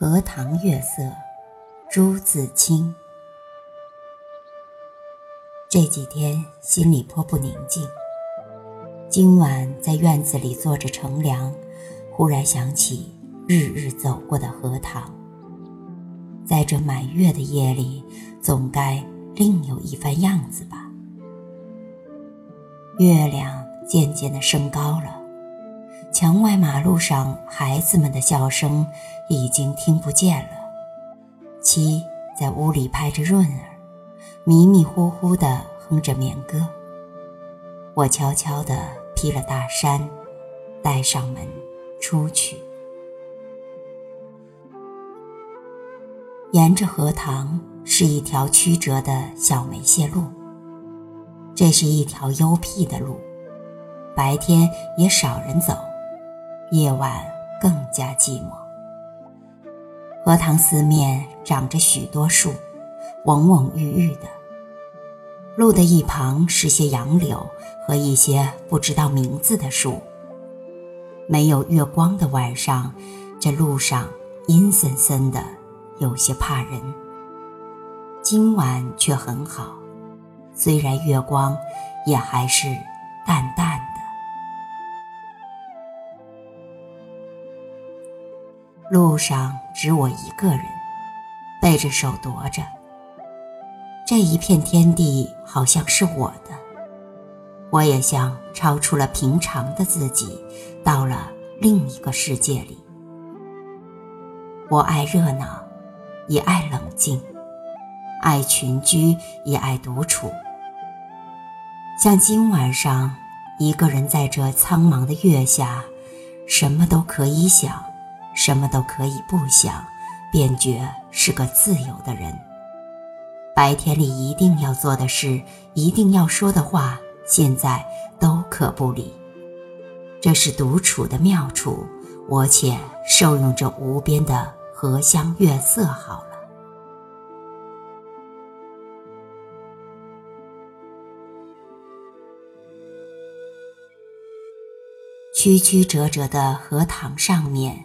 荷塘月色，朱自清。这几天心里颇不宁静。今晚在院子里坐着乘凉，忽然想起日日走过的荷塘。在这满月的夜里，总该另有一番样子吧。月亮渐渐的升高了，墙外马路上孩子们的笑声已经听不见了。七在屋里拍着闰儿。迷迷糊糊地哼着眠歌，我悄悄地披了大衫，带上门出去。沿着荷塘是一条曲折的小梅泄路，这是一条幽僻的路，白天也少人走，夜晚更加寂寞。荷塘四面长着许多树，蓊蓊郁郁的。路的一旁是些杨柳和一些不知道名字的树。没有月光的晚上，这路上阴森森的，有些怕人。今晚却很好，虽然月光，也还是淡淡路上只我一个人，背着手踱着。这一片天地好像是我的，我也像超出了平常的自己，到了另一个世界里。我爱热闹，也爱冷静；爱群居，也爱独处。像今晚上，一个人在这苍茫的月下，什么都可以想，什么都可以不想，便觉是个自由的人。白天里一定要做的事，一定要说的话，现在都可不理。这是独处的妙处，我且受用这无边的荷香月色好了。曲曲折折的荷塘上面，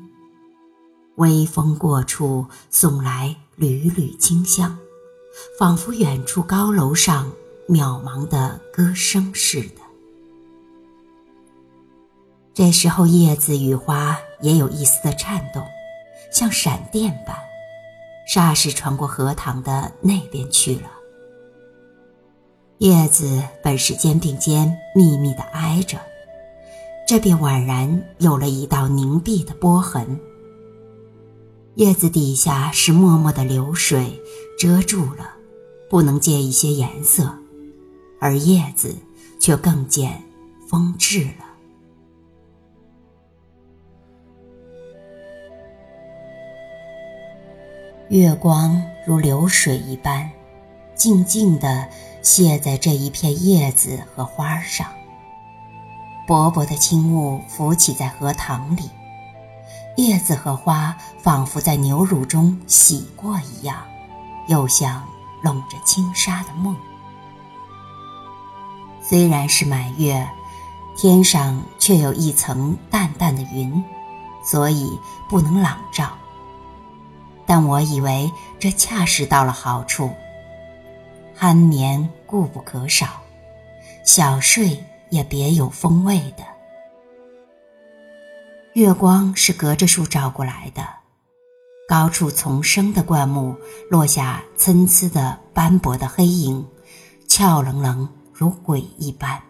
微风过处，送来。缕缕清香，仿佛远处高楼上渺茫的歌声似的。这时候，叶子与花也有一丝的颤动，像闪电般，霎时传过荷塘的那边去了。叶子本是肩并肩密密的挨着，这便宛然有了一道凝碧的波痕。叶子底下是脉脉的流水，遮住了，不能借一些颜色，而叶子却更见风致了。月光如流水一般，静静地泻在这一片叶子和花上。薄薄的轻雾浮起在荷塘里。叶子和花仿佛在牛乳中洗过一样，又像笼着轻纱的梦。虽然是满月，天上却有一层淡淡的云，所以不能朗照。但我以为这恰是到了好处，酣眠固不可少，小睡也别有风味的。月光是隔着树照过来的，高处丛生的灌木落下参差的斑驳的黑影，俏冷冷如鬼一般。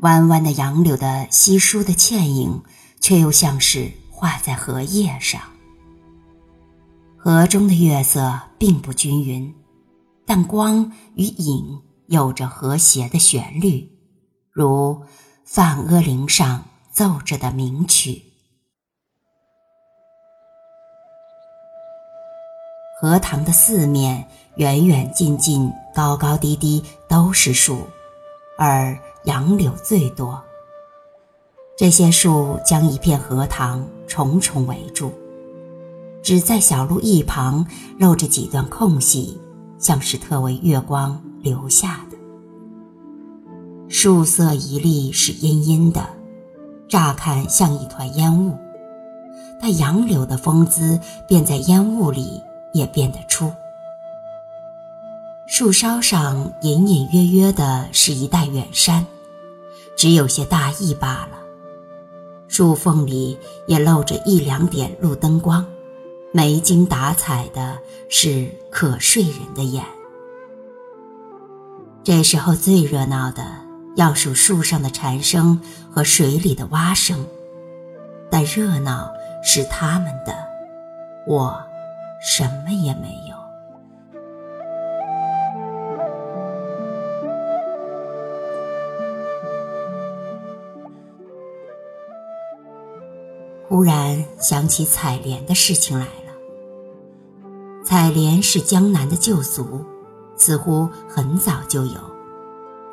弯弯的杨柳的稀疏的倩影，却又像是画在荷叶上。河中的月色并不均匀，但光与影有着和谐的旋律，如梵阿铃上。奏着的名曲。荷塘的四面远远近近、高高低低都是树，而杨柳最多。这些树将一片荷塘重重围住，只在小路一旁露着几段空隙，像是特为月光留下的。树色一粒是阴阴的，乍看像一团烟雾，但杨柳的风姿便在烟雾里也变得出。树梢上隐隐约约的是一带远山，只有些大意罢了。树缝里也露着一两点路灯光，没精打采的是可睡人的眼。这时候最热闹的要数树上的蝉声和水里的蛙声，但热闹是他们的，我什么也没有。忽然想起采莲的事情来了。采莲是江南的旧俗，似乎很早就有，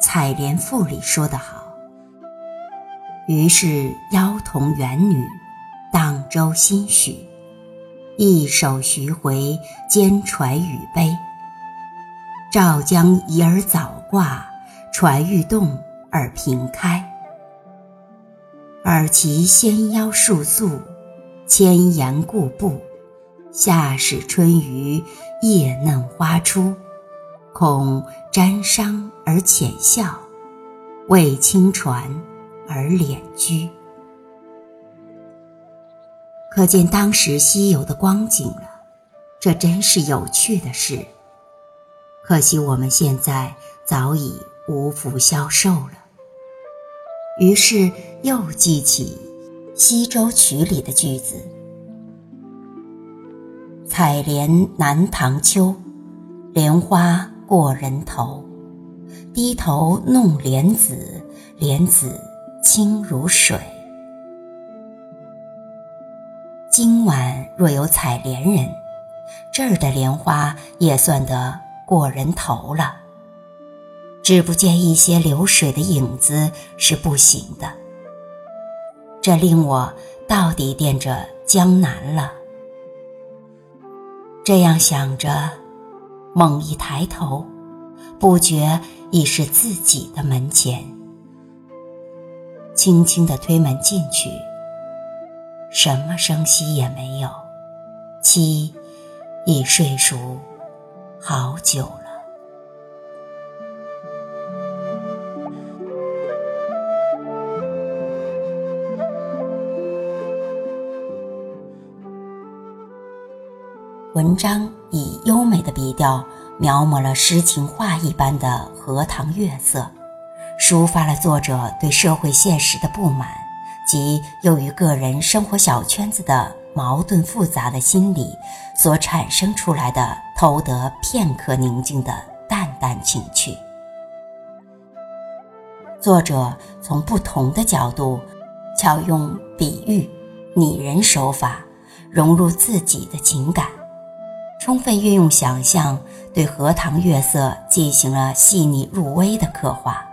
采莲赋》里说得好：“于是妖童元女，荡舟心许，一手徐回，兼揣羽杯。照将移而早挂，船欲动而平开。尔其纤腰束素。”千岩固步，夏始春余，叶嫩花初，恐沾裳而浅笑，为清船而敛居。可见当时西游的光景了，这真是有趣的事。可惜我们现在早已无福消受了。于是又记起。《西洲曲》里的句子：“采莲南塘秋，莲花过人头。低头弄莲子，莲子清如水。”今晚若有采莲人，这儿的莲花也算得过人头了。只不见一些流水的影子是不行的。这令我到底惦着江南了。这样想着，猛一抬头，不觉已是自己的门前。轻轻的推门进去，什么声息也没有，妻已睡熟好久了。文章以优美的笔调描摹了诗情画意般的荷塘月色，抒发了作者对社会现实的不满及由于个人生活小圈子的矛盾复杂的心理所产生出来的偷得片刻宁静的淡淡情趣。作者从不同的角度，巧用比喻、拟人手法，融入自己的情感。充分运用想象，对荷塘月色进行了细腻入微的刻画。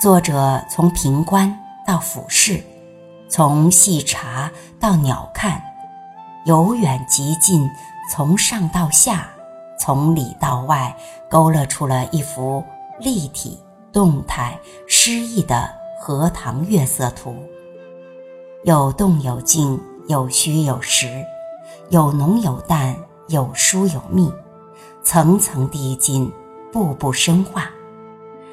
作者从平观到俯视，从细察到鸟瞰，由远及近，从上到下，从里到外，勾勒出了一幅立体、动态、诗意的荷塘月色图。有动有静，有虚有实，有浓有淡。有疏有密，层层递进，步步深化，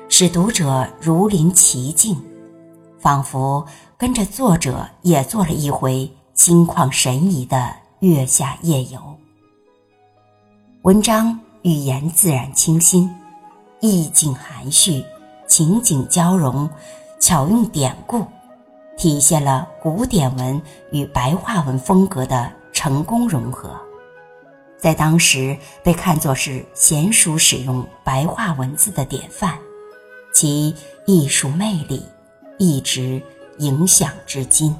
使读者如临其境，仿佛跟着作者也做了一回心旷神怡的月下夜游。文章语言自然清新，意境含蓄，情景交融，巧用典故，体现了古典文与白话文风格的成功融合，在当时被看作是娴熟使用白话文字的典范，其艺术魅力一直影响至今。